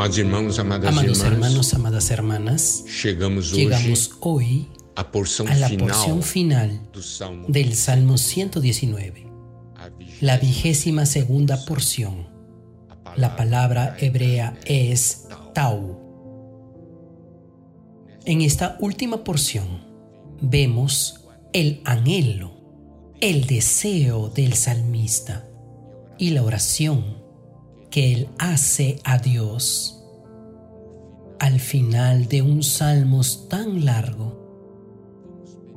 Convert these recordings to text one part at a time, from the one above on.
Amados irmãos, amadas Amados irmãs, hermanos, amadas hermanas, chegamos hoje llegamos hoy à porção a la porción final do Salmo, del Salmo 119, a vigésima la vigésima segunda porción. La palabra hebrea es Tau. En esta última porción vemos el anhelo, el deseo del salmista y la oración que él hace a Dios al final de un salmos tan largo.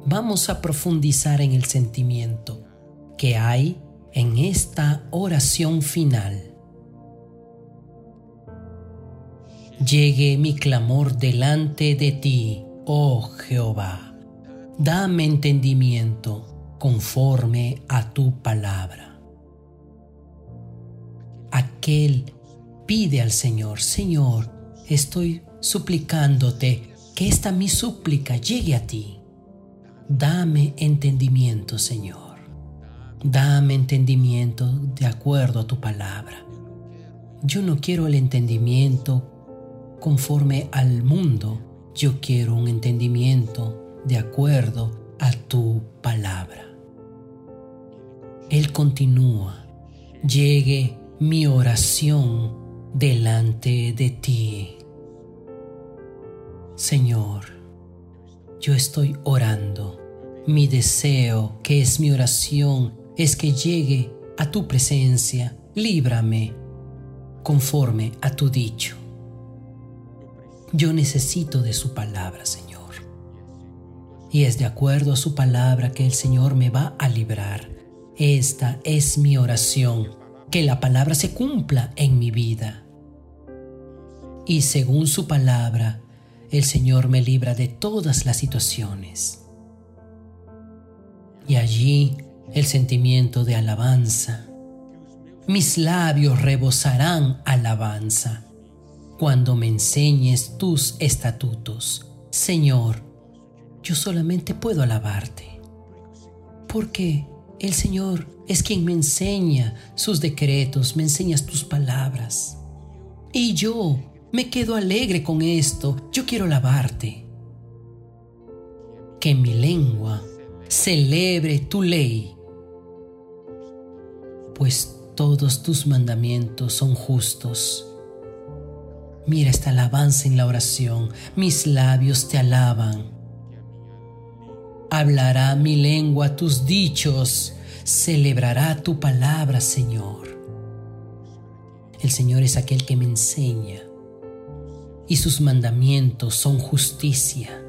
Vamos a profundizar en el sentimiento que hay en esta oración final. Llegue mi clamor delante de ti, oh Jehová. Dame entendimiento conforme a tu palabra. Aquel pide al Señor, Señor, estoy suplicándote que esta mi súplica llegue a ti. Dame entendimiento, Señor. Dame entendimiento de acuerdo a tu palabra. Yo no quiero el entendimiento conforme al mundo, yo quiero un entendimiento de acuerdo a tu palabra. Él continúa, llegue mi oración delante de ti. Señor, yo estoy orando. Mi deseo, que es mi oración, es que llegue a tu presencia. Líbrame conforme a tu dicho. Yo necesito de su palabra, Señor. Y es de acuerdo a su palabra que el Señor me va a librar. Esta es mi oración, que la palabra se cumpla en mi vida. Y según su palabra, el Señor me libra de todas las situaciones. Y allí el sentimiento de alabanza. Mis labios rebosarán alabanza cuando me enseñes tus estatutos. Señor, yo solamente puedo alabarte, porque el Señor es quien me enseña sus decretos, me enseñas tus palabras. Y yo me quedo alegre con esto. Yo quiero alabarte. Que mi lengua celebre tu ley, pues todos tus mandamientos son justos. Mira esta alabanza en la oración. Mis labios te alaban. Hablará mi lengua tus dichos. Celebrará tu palabra, Señor. El Señor es aquel que me enseña y sus mandamientos son justicia.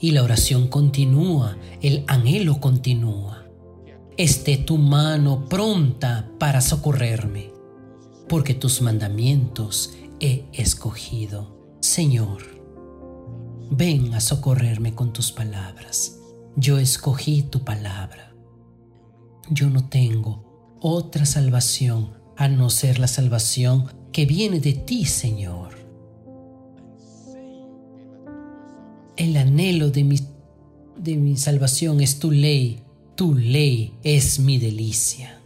Y la oración continúa, el anhelo continúa. Esté tu mano pronta para socorrerme, porque tus mandamientos he escogido. Señor, ven a socorrerme con tus palabras. Yo escogí tu palabra. Yo no tengo otra salvación a no ser la salvación que viene de ti, Señor. El anhelo de mi, de mi salvación es tu ley, tu ley es mi delicia.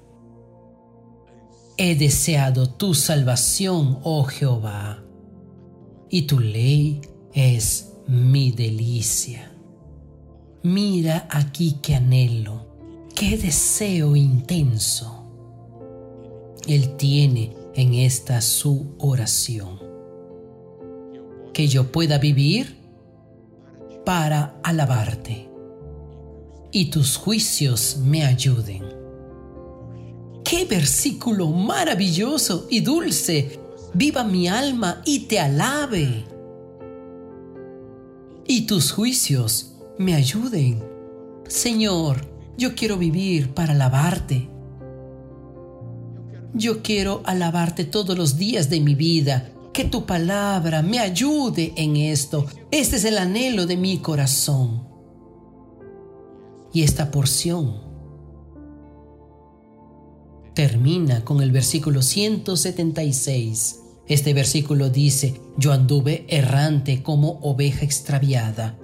He deseado tu salvación, oh Jehová, y tu ley es mi delicia. Mira aquí qué anhelo, qué deseo intenso él tiene en esta su oración. Que yo pueda vivir para alabarte y tus juicios me ayuden. ¡Qué versículo maravilloso y dulce! Viva mi alma y te alabe. Y tus juicios me ayuden. Señor, yo quiero vivir para alabarte yo quiero alabarte todos los días de mi vida. Que tu palabra me ayude en esto. Este es el anhelo de mi corazón. Y esta porción termina con el versículo 176. Este versículo dice, yo anduve errante como oveja extraviada.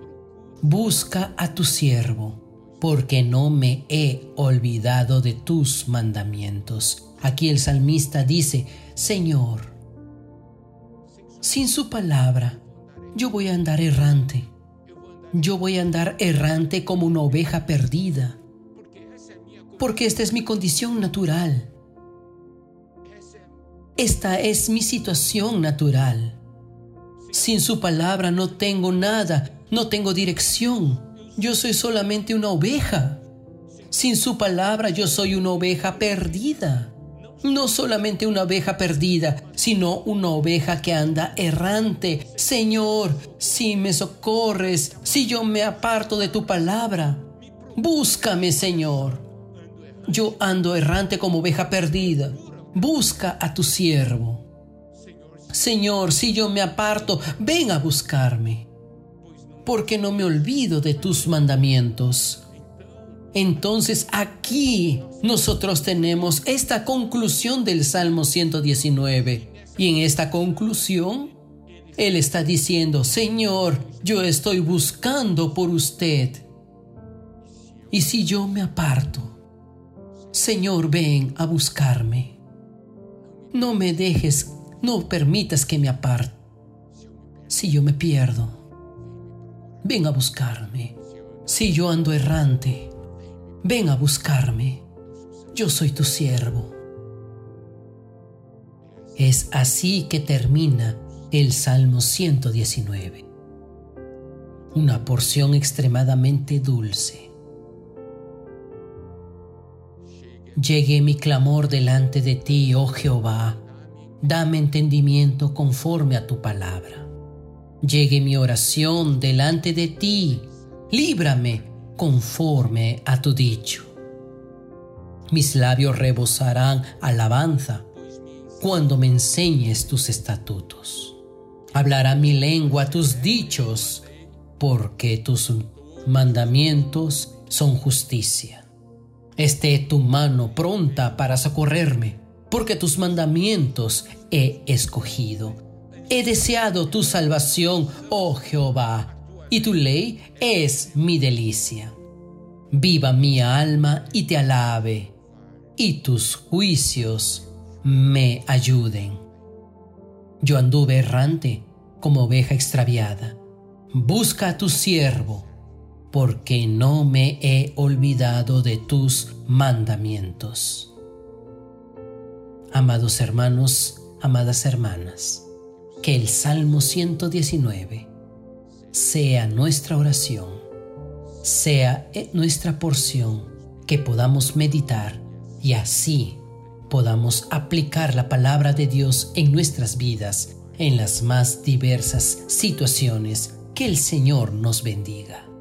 Busca a tu siervo porque no me he olvidado de tus mandamientos. Aquí el salmista dice, Señor, sin su palabra yo voy a andar errante. Yo voy a andar errante como una oveja perdida. Porque esta es mi condición natural. Esta es mi situación natural. Sin su palabra no tengo nada, no tengo dirección. Yo soy solamente una oveja. Sin su palabra yo soy una oveja perdida. No solamente una oveja perdida, sino una oveja que anda errante. Señor, si me socorres, si yo me aparto de tu palabra, búscame, Señor. Yo ando errante como oveja perdida. Busca a tu siervo. Señor, si yo me aparto, ven a buscarme, porque no me olvido de tus mandamientos. Entonces aquí nosotros tenemos esta conclusión del Salmo 119. Y en esta conclusión, Él está diciendo, Señor, yo estoy buscando por usted. Y si yo me aparto, Señor, ven a buscarme. No me dejes, no permitas que me aparte. Si yo me pierdo, ven a buscarme. Si yo ando errante, ven a buscarme, yo soy tu siervo. Es así que termina el Salmo 119, una porción extremadamente dulce. Llegue mi clamor delante de ti, oh Jehová, dame entendimiento conforme a tu palabra. Llegue mi oración delante de ti, líbrame conforme a tu dicho. Mis labios rebosarán alabanza cuando me enseñes tus estatutos. Hablará mi lengua tus dichos, porque tus mandamientos son justicia. Esté tu mano pronta para socorrerme, porque tus mandamientos he escogido. He deseado tu salvación, oh Jehová y tu ley es mi delicia. Viva mi alma y te alabe, y tus juicios me ayuden. Yo anduve errante como oveja extraviada. Busca a tu siervo, porque no me he olvidado de tus mandamientos. Amados hermanos, amadas hermanas, que el Salmo 119 sea nuestra oración, sea nuestra porción que podamos meditar y así podamos aplicar la palabra de Dios en nuestras vidas en las más diversas situaciones. Que el Señor nos bendiga.